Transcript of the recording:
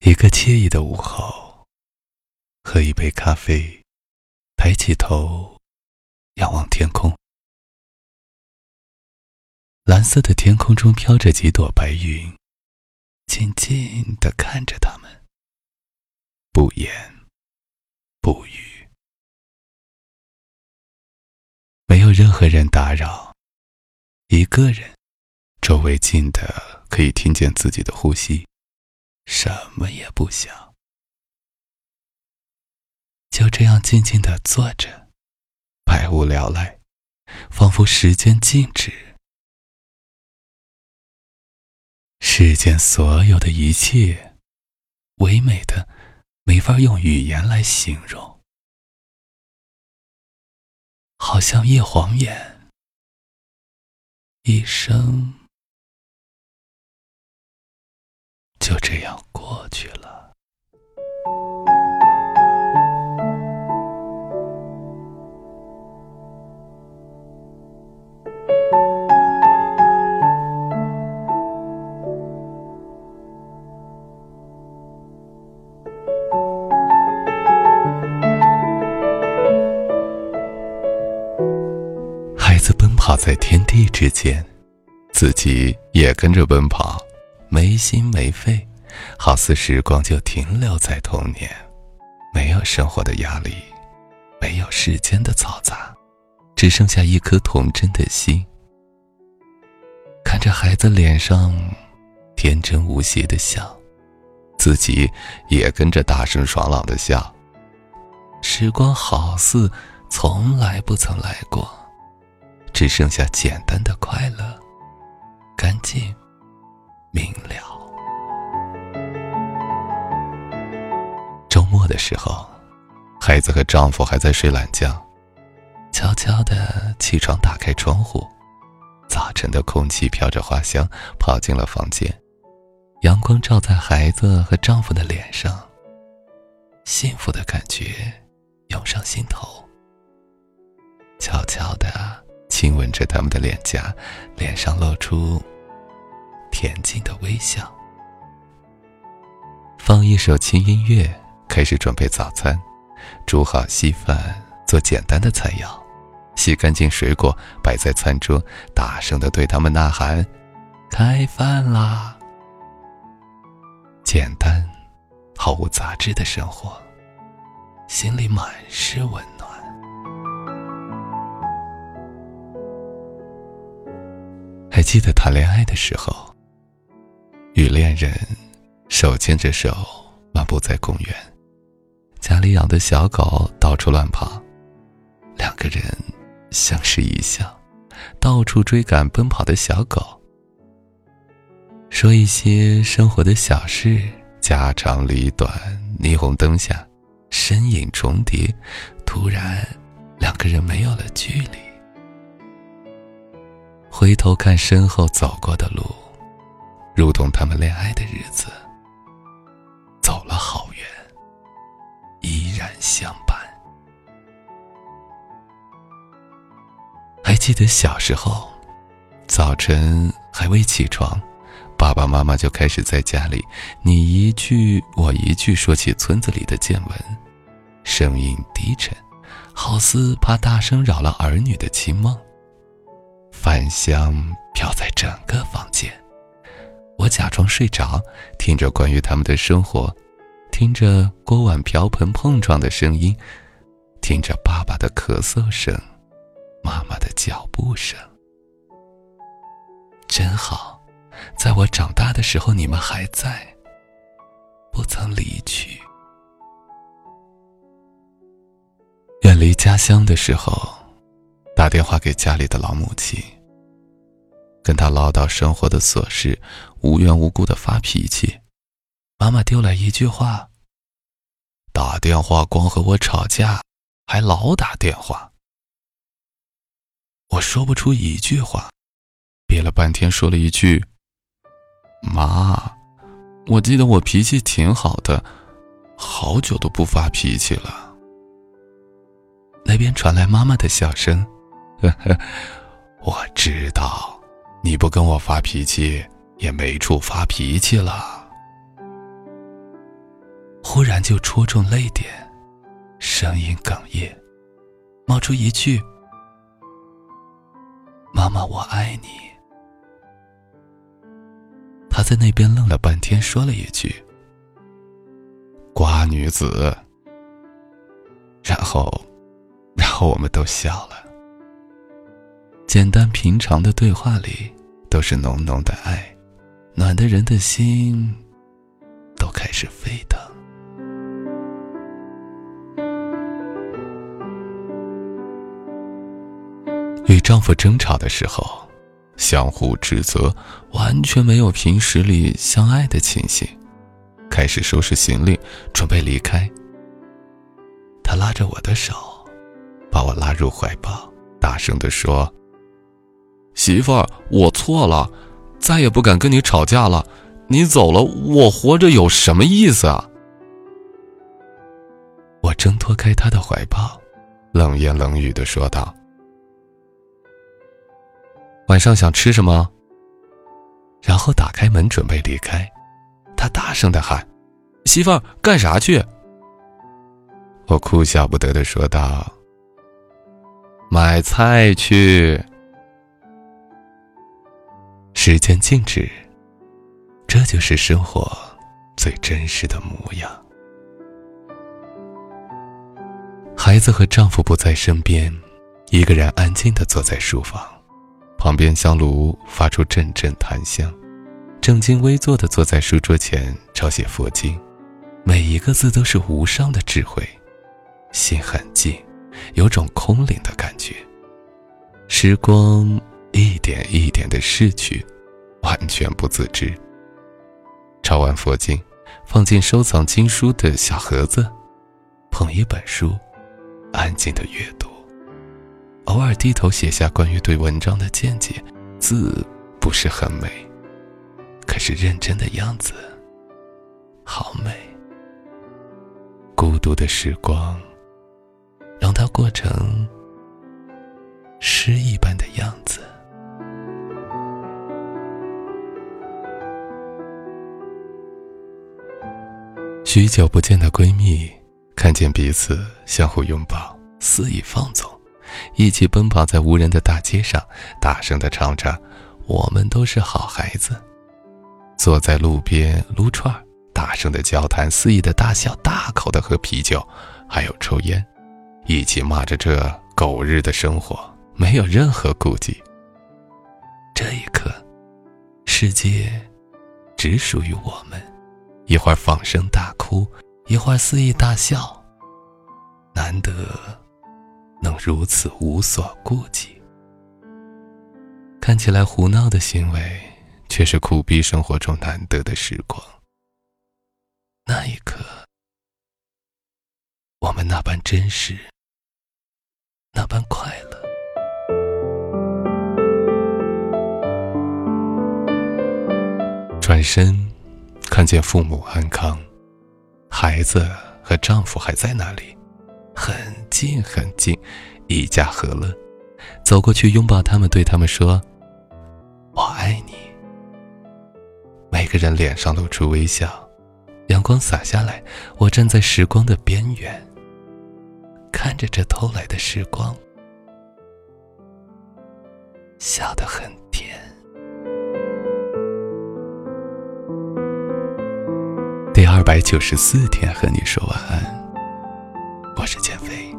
一个惬意的午后，喝一杯咖啡，抬起头，仰望天空。蓝色的天空中飘着几朵白云，静静的看着他们，不言不语，没有任何人打扰，一个人，周围静的可以听见自己的呼吸。什么也不想，就这样静静的坐着，百无聊赖，仿佛时间静止。世间所有的一切，唯美的，没法用语言来形容，好像一晃眼，一生。这样过去了。孩子奔跑在天地之间，自己也跟着奔跑。没心没肺，好似时光就停留在童年，没有生活的压力，没有世间的嘈杂，只剩下一颗童真的心。看着孩子脸上天真无邪的笑，自己也跟着大声爽朗的笑。时光好似从来不曾来过，只剩下简单的快乐，干净。明了。的时候，孩子和丈夫还在睡懒觉，悄悄的起床，打开窗户，早晨的空气飘着花香，跑进了房间，阳光照在孩子和丈夫的脸上，幸福的感觉涌上心头，悄悄的亲吻着他们的脸颊，脸上露出。恬静的微笑，放一首轻音乐，开始准备早餐，煮好稀饭，做简单的菜肴，洗干净水果摆在餐桌，大声的对他们呐喊：“开饭啦！”简单，毫无杂质的生活，心里满是温暖。还记得谈恋爱的时候。与恋人手牵着手漫步在公园，家里养的小狗到处乱跑，两个人相视一笑，到处追赶奔跑的小狗，说一些生活的小事，家长里短。霓虹灯下，身影重叠，突然，两个人没有了距离。回头看身后走过的路。如同他们恋爱的日子，相伴。还记得小时候，早晨还未起床，爸爸妈妈就开始在家里你一句我一句说起村子里的见闻，声音低沉，好似怕大声扰了儿女的清梦。饭香飘在整个房间。我假装睡着，听着关于他们的生活，听着锅碗瓢盆碰撞的声音，听着爸爸的咳嗽声，妈妈的脚步声。真好，在我长大的时候，你们还在，不曾离去。远离家乡的时候，打电话给家里的老母亲。跟他唠叨生活的琐事，无缘无故的发脾气。妈妈丢来一句话：“打电话光和我吵架，还老打电话。”我说不出一句话，憋了半天说了一句：“妈，我记得我脾气挺好的，好久都不发脾气了。”那边传来妈妈的笑声：“呵呵，我知道。”你不跟我发脾气，也没处发脾气了。忽然就戳中泪点，声音哽咽，冒出一句：“妈妈，我爱你。”他在那边愣了半天，说了一句：“瓜女子。”然后，然后我们都笑了。简单平常的对话里，都是浓浓的爱，暖的人的心都开始沸腾。与丈夫争吵的时候，相互指责，完全没有平时里相爱的情形。开始收拾行李，准备离开。他拉着我的手，把我拉入怀抱，大声地说。媳妇儿，我错了，再也不敢跟你吵架了。你走了，我活着有什么意思啊？我挣脱开他的怀抱，冷言冷语的说道：“晚上想吃什么？”然后打开门准备离开，他大声的喊：“媳妇儿，干啥去？”我哭笑不得的说道：“买菜去。”时间静止，这就是生活最真实的模样。孩子和丈夫不在身边，一个人安静的坐在书房，旁边香炉发出阵阵檀香，正襟危坐的坐在书桌前抄写佛经，每一个字都是无上的智慧，心很静，有种空灵的感觉。时光。一点一点的逝去，完全不自知。抄完佛经，放进收藏经书的小盒子，捧一本书，安静的阅读。偶尔低头写下关于对文章的见解，字不是很美，可是认真的样子，好美。孤独的时光，让它过成诗一般的样子。许久不见的闺蜜，看见彼此相互拥抱，肆意放纵，一起奔跑在无人的大街上，大声的唱着“我们都是好孩子”。坐在路边撸串大声的交谈，肆意的大笑，大口的喝啤酒，还有抽烟，一起骂着这狗日的生活，没有任何顾忌。这一刻，世界只属于我们。一会儿放声大哭，一会儿肆意大笑。难得能如此无所顾忌，看起来胡闹的行为，却是苦逼生活中难得的时光。那一刻，我们那般真实，那般快乐。转身。看见父母安康，孩子和丈夫还在那里，很近很近，一家和乐。走过去拥抱他们，对他们说：“我爱你。”每个人脸上露出微笑，阳光洒下来，我站在时光的边缘，看着这偷来的时光，笑得很甜。第二百九十四天和你说晚安，我是减肥。